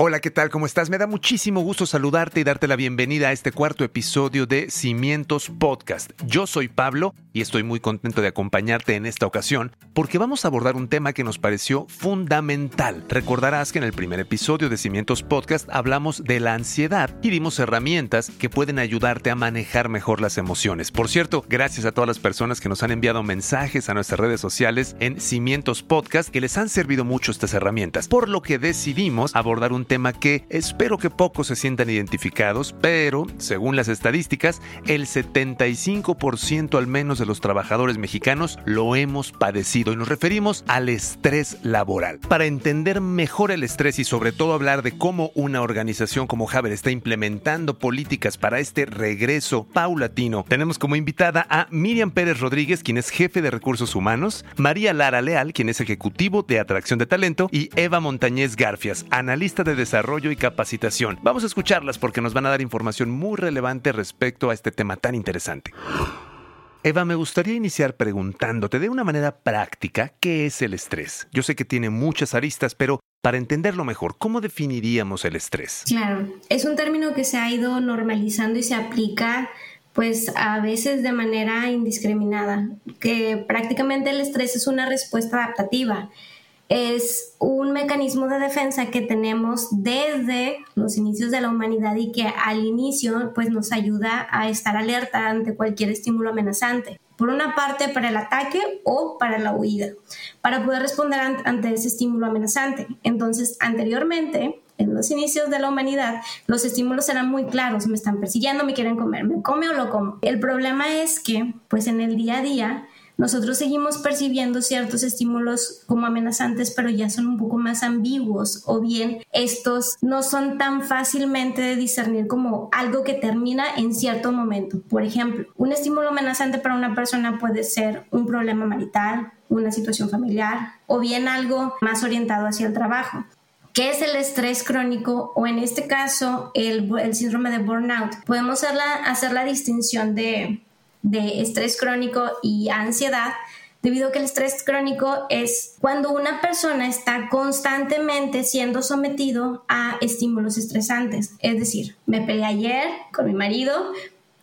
Hola, ¿qué tal? ¿Cómo estás? Me da muchísimo gusto saludarte y darte la bienvenida a este cuarto episodio de Cimientos Podcast. Yo soy Pablo y estoy muy contento de acompañarte en esta ocasión porque vamos a abordar un tema que nos pareció fundamental. Recordarás que en el primer episodio de Cimientos Podcast hablamos de la ansiedad y dimos herramientas que pueden ayudarte a manejar mejor las emociones. Por cierto, gracias a todas las personas que nos han enviado mensajes a nuestras redes sociales en Cimientos Podcast que les han servido mucho estas herramientas, por lo que decidimos abordar un tema que espero que pocos se sientan identificados, pero según las estadísticas, el 75% al menos de los trabajadores mexicanos lo hemos padecido y nos referimos al estrés laboral. Para entender mejor el estrés y sobre todo hablar de cómo una organización como Haber está implementando políticas para este regreso paulatino, tenemos como invitada a Miriam Pérez Rodríguez, quien es jefe de recursos humanos, María Lara Leal, quien es ejecutivo de atracción de talento, y Eva Montañez Garfias, analista de desarrollo y capacitación. Vamos a escucharlas porque nos van a dar información muy relevante respecto a este tema tan interesante. Eva, me gustaría iniciar preguntándote de una manera práctica qué es el estrés. Yo sé que tiene muchas aristas, pero para entenderlo mejor, ¿cómo definiríamos el estrés? Claro, es un término que se ha ido normalizando y se aplica pues a veces de manera indiscriminada, que prácticamente el estrés es una respuesta adaptativa es un mecanismo de defensa que tenemos desde los inicios de la humanidad y que al inicio pues nos ayuda a estar alerta ante cualquier estímulo amenazante. Por una parte para el ataque o para la huida, para poder responder ante ese estímulo amenazante. Entonces, anteriormente, en los inicios de la humanidad, los estímulos eran muy claros, me están persiguiendo, me quieren comer, me come o lo como. El problema es que, pues en el día a día, nosotros seguimos percibiendo ciertos estímulos como amenazantes, pero ya son un poco más ambiguos o bien estos no son tan fácilmente de discernir como algo que termina en cierto momento. Por ejemplo, un estímulo amenazante para una persona puede ser un problema marital, una situación familiar o bien algo más orientado hacia el trabajo. ¿Qué es el estrés crónico o en este caso el, síndrome de burnout? Podemos hacer la distinción de de estrés crónico y ansiedad, debido a que el estrés crónico es cuando una persona está constantemente siendo sometido a estímulos estresantes. Es decir, me peleé ayer con mi marido,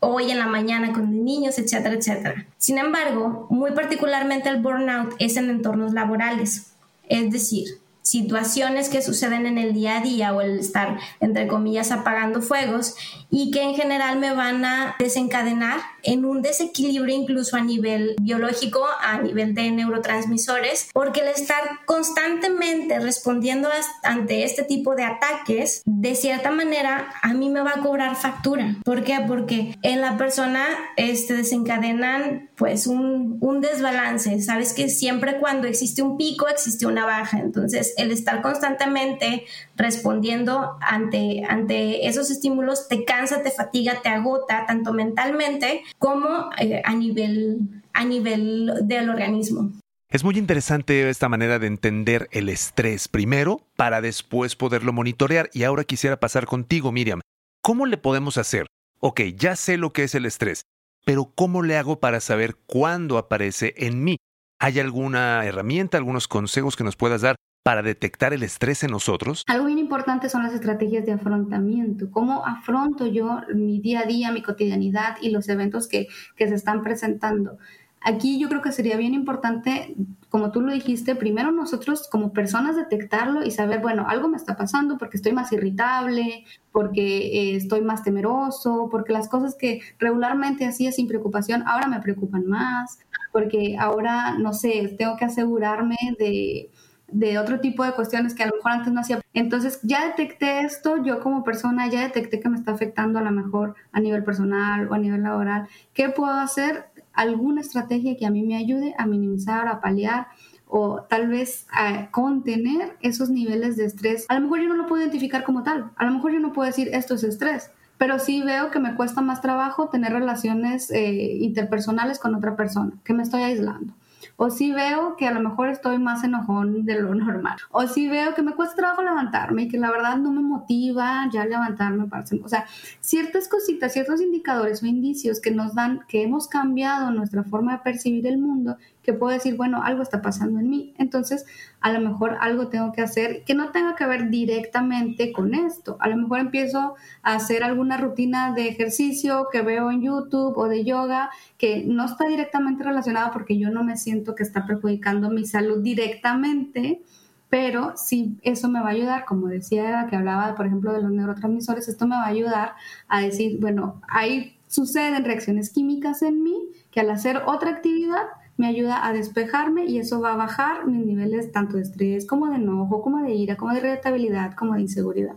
hoy en la mañana con mis niños, etcétera, etcétera. Sin embargo, muy particularmente el burnout es en entornos laborales. Es decir, situaciones que suceden en el día a día o el estar, entre comillas, apagando fuegos y que en general me van a desencadenar en un desequilibrio incluso a nivel biológico, a nivel de neurotransmisores, porque el estar constantemente respondiendo ante este tipo de ataques, de cierta manera, a mí me va a cobrar factura. ¿Por qué? Porque en la persona este, desencadenan pues un, un desbalance. Sabes que siempre cuando existe un pico existe una baja. Entonces, el estar constantemente respondiendo ante, ante esos estímulos te cansa, te fatiga, te agota, tanto mentalmente como eh, a, nivel, a nivel del organismo. Es muy interesante esta manera de entender el estrés primero para después poderlo monitorear. Y ahora quisiera pasar contigo, Miriam. ¿Cómo le podemos hacer? Ok, ya sé lo que es el estrés, pero ¿cómo le hago para saber cuándo aparece en mí? ¿Hay alguna herramienta, algunos consejos que nos puedas dar para detectar el estrés en nosotros? Algo bien importante son las estrategias de afrontamiento. ¿Cómo afronto yo mi día a día, mi cotidianidad y los eventos que, que se están presentando? Aquí yo creo que sería bien importante, como tú lo dijiste, primero nosotros como personas detectarlo y saber, bueno, algo me está pasando porque estoy más irritable, porque eh, estoy más temeroso, porque las cosas que regularmente hacía sin preocupación ahora me preocupan más, porque ahora, no sé, tengo que asegurarme de de otro tipo de cuestiones que a lo mejor antes no hacía. Entonces ya detecté esto, yo como persona ya detecté que me está afectando a lo mejor a nivel personal o a nivel laboral. ¿Qué puedo hacer? Alguna estrategia que a mí me ayude a minimizar, a paliar o tal vez a contener esos niveles de estrés. A lo mejor yo no lo puedo identificar como tal, a lo mejor yo no puedo decir esto es estrés, pero sí veo que me cuesta más trabajo tener relaciones eh, interpersonales con otra persona, que me estoy aislando. O sí veo que a lo mejor estoy más enojón de lo normal. O sí veo que me cuesta trabajo levantarme y que la verdad no me motiva ya levantarme O sea, ciertas cositas, ciertos indicadores o indicios que nos dan que hemos cambiado nuestra forma de percibir el mundo que puedo decir, bueno, algo está pasando en mí, entonces a lo mejor algo tengo que hacer que no tenga que ver directamente con esto. A lo mejor empiezo a hacer alguna rutina de ejercicio que veo en YouTube o de yoga que no está directamente relacionada porque yo no me siento que está perjudicando mi salud directamente, pero sí eso me va a ayudar, como decía Eva, que hablaba, por ejemplo, de los neurotransmisores, esto me va a ayudar a decir, bueno, ahí suceden reacciones químicas en mí que al hacer otra actividad me ayuda a despejarme y eso va a bajar mis niveles tanto de estrés como de enojo, como de ira, como de irritabilidad, como de inseguridad.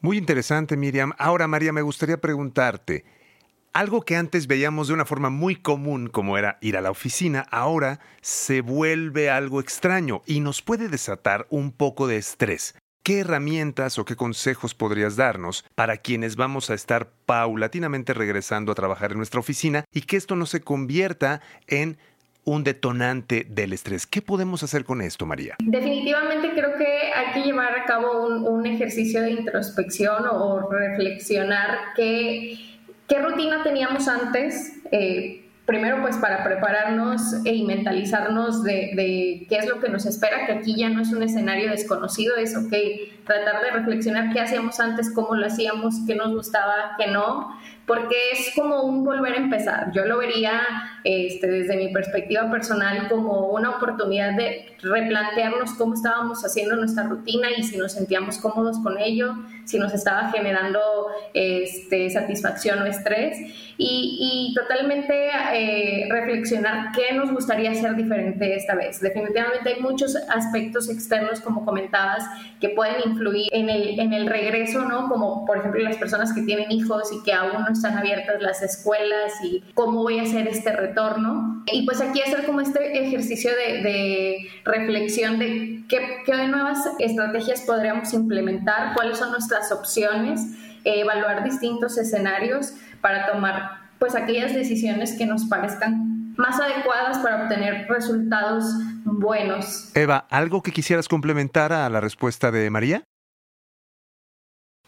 Muy interesante, Miriam. Ahora, María, me gustaría preguntarte, algo que antes veíamos de una forma muy común, como era ir a la oficina, ahora se vuelve algo extraño y nos puede desatar un poco de estrés. ¿Qué herramientas o qué consejos podrías darnos para quienes vamos a estar paulatinamente regresando a trabajar en nuestra oficina y que esto no se convierta en un detonante del estrés. ¿Qué podemos hacer con esto, María? Definitivamente creo que hay que llevar a cabo un, ejercicio de introspección o, reflexionar qué, rutina teníamos antes. Eh, primero pues para prepararnos y mentalizarnos de, de, qué es lo que nos espera, que aquí ya no es un escenario desconocido, es ok, tratar de reflexionar qué hacíamos antes, cómo lo hacíamos, qué nos gustaba, qué no, porque es como un volver a empezar. Yo lo vería este, desde mi perspectiva personal como una oportunidad de replantearnos cómo estábamos haciendo nuestra rutina y si nos sentíamos cómodos con ello, si nos estaba generando este, satisfacción o estrés y, totalmente eh, reflexionar qué nos gustaría hacer diferente esta vez. Definitivamente hay muchos aspectos externos, como comentabas, que pueden influir en el, en el regreso, ¿no? Como por ejemplo las personas que tienen hijos y que aún no están abiertas las escuelas y cómo voy a hacer este retorno. Y pues aquí hacer como este ejercicio de, reflexión de qué, qué, nuevas estrategias podríamos implementar, cuáles son nuestras opciones, eh, evaluar distintos escenarios para tomar pues aquellas decisiones que nos parezcan más adecuadas para obtener resultados buenos. Eva, ¿algo que quisieras complementar a la respuesta de María?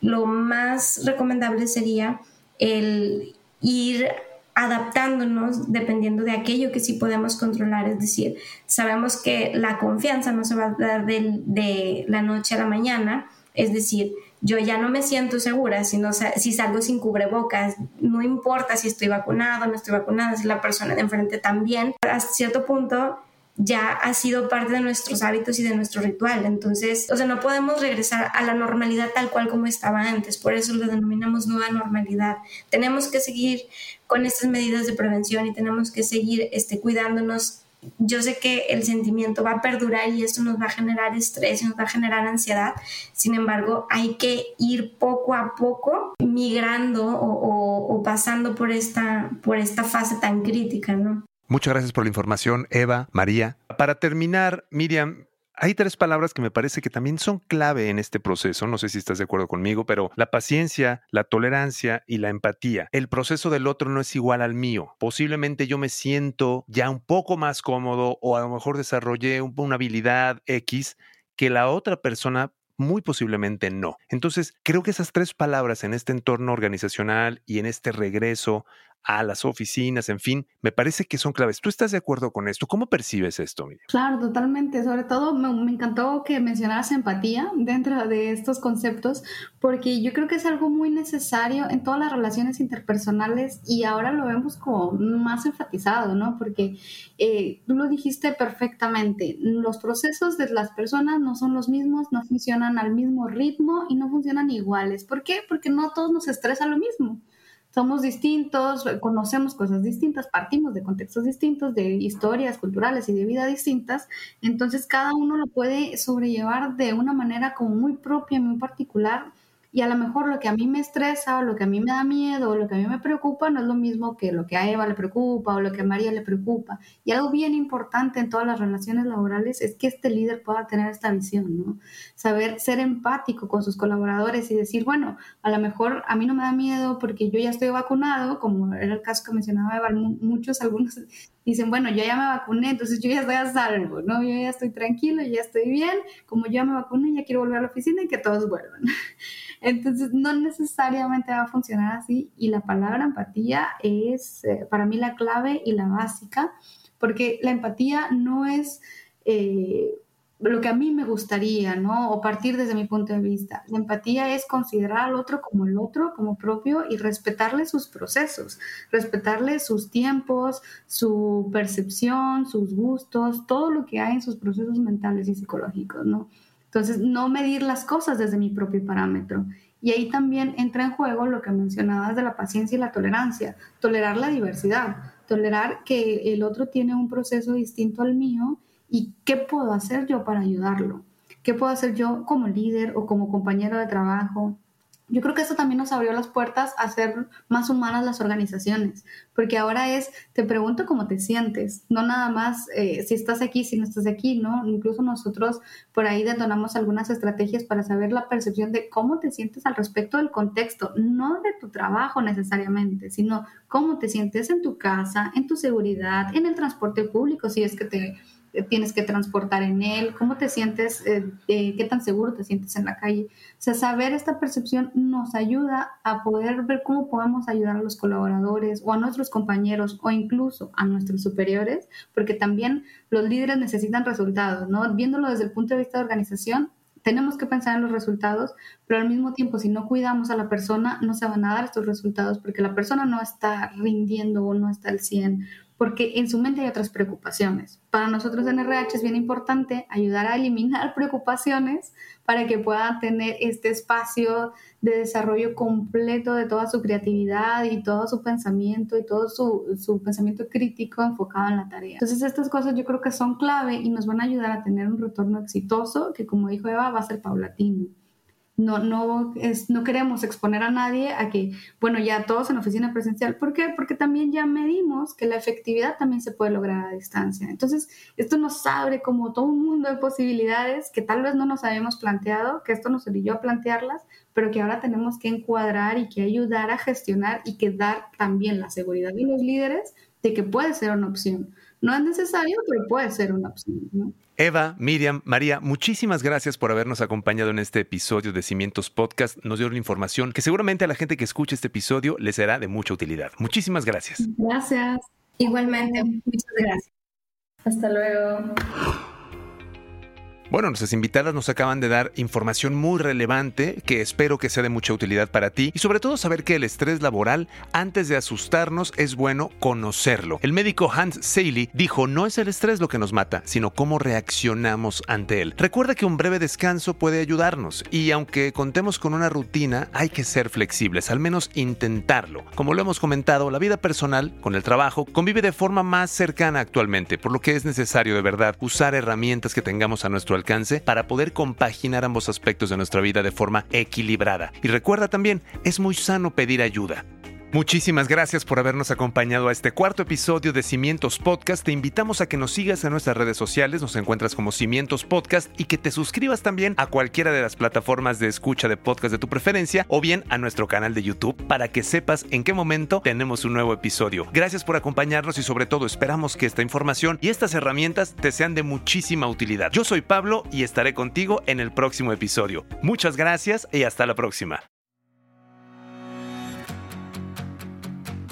Lo más recomendable sería el ir adaptándonos dependiendo de aquello que sí podemos controlar. Es decir, sabemos que la confianza no se va a dar de, la noche a la mañana. Es decir, yo ya no me siento segura si, si salgo sin cubrebocas. No importa si estoy vacunado, no estoy vacunada, si la persona de enfrente también. A cierto punto ya ha sido parte de nuestros hábitos y de nuestro ritual. Entonces, o no podemos regresar a la normalidad tal cual como estaba antes. Por eso lo denominamos nueva normalidad. Tenemos que seguir con estas medidas de prevención y tenemos que seguir este, cuidándonos. Yo sé que el sentimiento va a perdurar y esto nos va a generar estrés y nos va a generar ansiedad. Sin embargo, hay que ir poco a poco migrando o, pasando por esta, por esta fase tan crítica, ¿no? Muchas gracias por la información, Eva, María. Para terminar, Miriam, hay tres palabras que me parece que también son clave en este proceso, no sé si estás de acuerdo conmigo, pero la paciencia, la tolerancia y la empatía. El proceso del otro no es igual al mío. Posiblemente yo me siento ya un poco más cómodo o a lo mejor desarrollé una habilidad X que la otra persona muy posiblemente no. Entonces, creo que esas tres palabras en este entorno organizacional y en este regreso a las oficinas, en fin, me parece que son claves. ¿Tú estás de acuerdo con esto? ¿Cómo percibes esto, Miriam? Claro, totalmente. Sobre todo me, encantó que mencionaras empatía dentro de estos conceptos, porque yo creo que es algo muy necesario en todas las relaciones interpersonales y ahora lo vemos como más enfatizado, ¿no? Porque eh, tú lo dijiste perfectamente, los procesos de las personas no son los mismos, no funcionan al mismo ritmo y no funcionan iguales. ¿Por qué? Porque no todos nos estresa lo mismo somos distintos, conocemos cosas distintas, partimos de contextos distintos, de historias culturales y de vida distintas, entonces cada uno lo puede sobrellevar de una manera como muy propia, muy particular Y a lo mejor lo que a mí me estresa o lo que a mí me da miedo o lo que a mí me preocupa no es lo mismo que lo que a Eva le preocupa o lo que a María le preocupa. Y algo bien importante en todas las relaciones laborales es que este líder pueda tener esta visión, ¿no? Saber ser empático con sus colaboradores y decir, bueno, a lo mejor a mí no me da miedo porque yo ya estoy vacunado, como era el caso que mencionaba Eva, muchos, algunos dicen, bueno, yo ya me vacuné, entonces yo ya estoy a salvo, ¿no? Yo ya estoy tranquilo, ya estoy bien, como yo ya me vacuné, ya quiero volver a la oficina y que todos vuelvan. Entonces, no necesariamente va a funcionar así y la palabra empatía es eh, para mí la clave y la básica, porque la empatía no es... Eh, lo que a mí me gustaría, ¿no? O partir desde mi punto de vista. La empatía es considerar al otro como el otro, como propio y respetarle sus procesos, respetarle sus tiempos, su percepción, sus gustos, todo lo que hay en sus procesos mentales y psicológicos, ¿no? Entonces, no medir las cosas desde mi propio parámetro. Y ahí también entra en juego lo que mencionabas de la paciencia y la tolerancia, tolerar la diversidad, tolerar que el otro tiene un proceso distinto al mío ¿Y qué puedo hacer yo para ayudarlo? ¿Qué puedo hacer yo como líder o como compañero de trabajo? Yo creo que eso también nos abrió las puertas a hacer más humanas las organizaciones, porque ahora es, te pregunto cómo te sientes, no nada más eh, si estás aquí, si no estás aquí, ¿no? Incluso nosotros por ahí detonamos algunas estrategias para saber la percepción de cómo te sientes al respecto del contexto, no de tu trabajo necesariamente, sino cómo te sientes en tu casa, en tu seguridad, en el transporte público, si es que te tienes que transportar en él, cómo te sientes, eh, qué tan seguro te sientes en la calle. O sea, saber esta percepción nos ayuda a poder ver cómo podemos ayudar a los colaboradores o a nuestros compañeros o incluso a nuestros superiores, porque también los líderes necesitan resultados, ¿no? Viéndolo desde el punto de vista de organización, tenemos que pensar en los resultados, pero al mismo tiempo, si no cuidamos a la persona, no se van a dar estos resultados porque la persona no está rindiendo o no está al 100 porque en su mente hay otras preocupaciones. Para nosotros en RH es bien importante ayudar a eliminar preocupaciones para que puedan tener este espacio de desarrollo completo de toda su creatividad y todo su pensamiento y todo su, su pensamiento crítico enfocado en la tarea. Entonces estas cosas yo creo que son clave y nos van a ayudar a tener un retorno exitoso que como dijo Eva va a ser paulatino no, no, es, no queremos exponer a nadie a que, bueno, ya todos en oficina presencial. ¿Por qué? Porque también ya medimos que la efectividad también se puede lograr a distancia. Entonces, esto nos abre como todo un mundo de posibilidades que tal vez no nos habíamos planteado, que esto nos obligó a plantearlas, pero que ahora tenemos que encuadrar y que ayudar a gestionar y que dar también la seguridad de los líderes de que puede ser una opción. No es necesario, pero puede ser una opción. ¿no? Eva, Miriam, María, muchísimas gracias por habernos acompañado en este episodio de Cimientos Podcast. Nos dio una información que seguramente a la gente que escuche este episodio les será de mucha utilidad. Muchísimas gracias. Gracias. Igualmente, muchas gracias. Hasta luego. Bueno, nuestras invitadas nos acaban de dar información muy relevante que espero que sea de mucha utilidad para ti y sobre todo saber que el estrés laboral, antes de asustarnos, es bueno conocerlo. El médico Hans Seiley dijo, no es el estrés lo que nos mata, sino cómo reaccionamos ante él. Recuerda que un breve descanso puede ayudarnos y aunque contemos con una rutina, hay que ser flexibles, al menos intentarlo. Como lo hemos comentado, la vida personal, con el trabajo, convive de forma más cercana actualmente, por lo que es necesario de verdad usar herramientas que tengamos a nuestro alcance para poder compaginar ambos aspectos de nuestra vida de forma equilibrada. Y recuerda también, es muy sano pedir ayuda. Muchísimas gracias por habernos acompañado a este cuarto episodio de Cimientos Podcast. Te invitamos a que nos sigas en nuestras redes sociales, nos encuentras como Cimientos Podcast y que te suscribas también a cualquiera de las plataformas de escucha de podcast de tu preferencia o bien a nuestro canal de YouTube para que sepas en qué momento tenemos un nuevo episodio. Gracias por acompañarnos y sobre todo esperamos que esta información y estas herramientas te sean de muchísima utilidad. Yo soy Pablo y estaré contigo en el próximo episodio. Muchas gracias y hasta la próxima.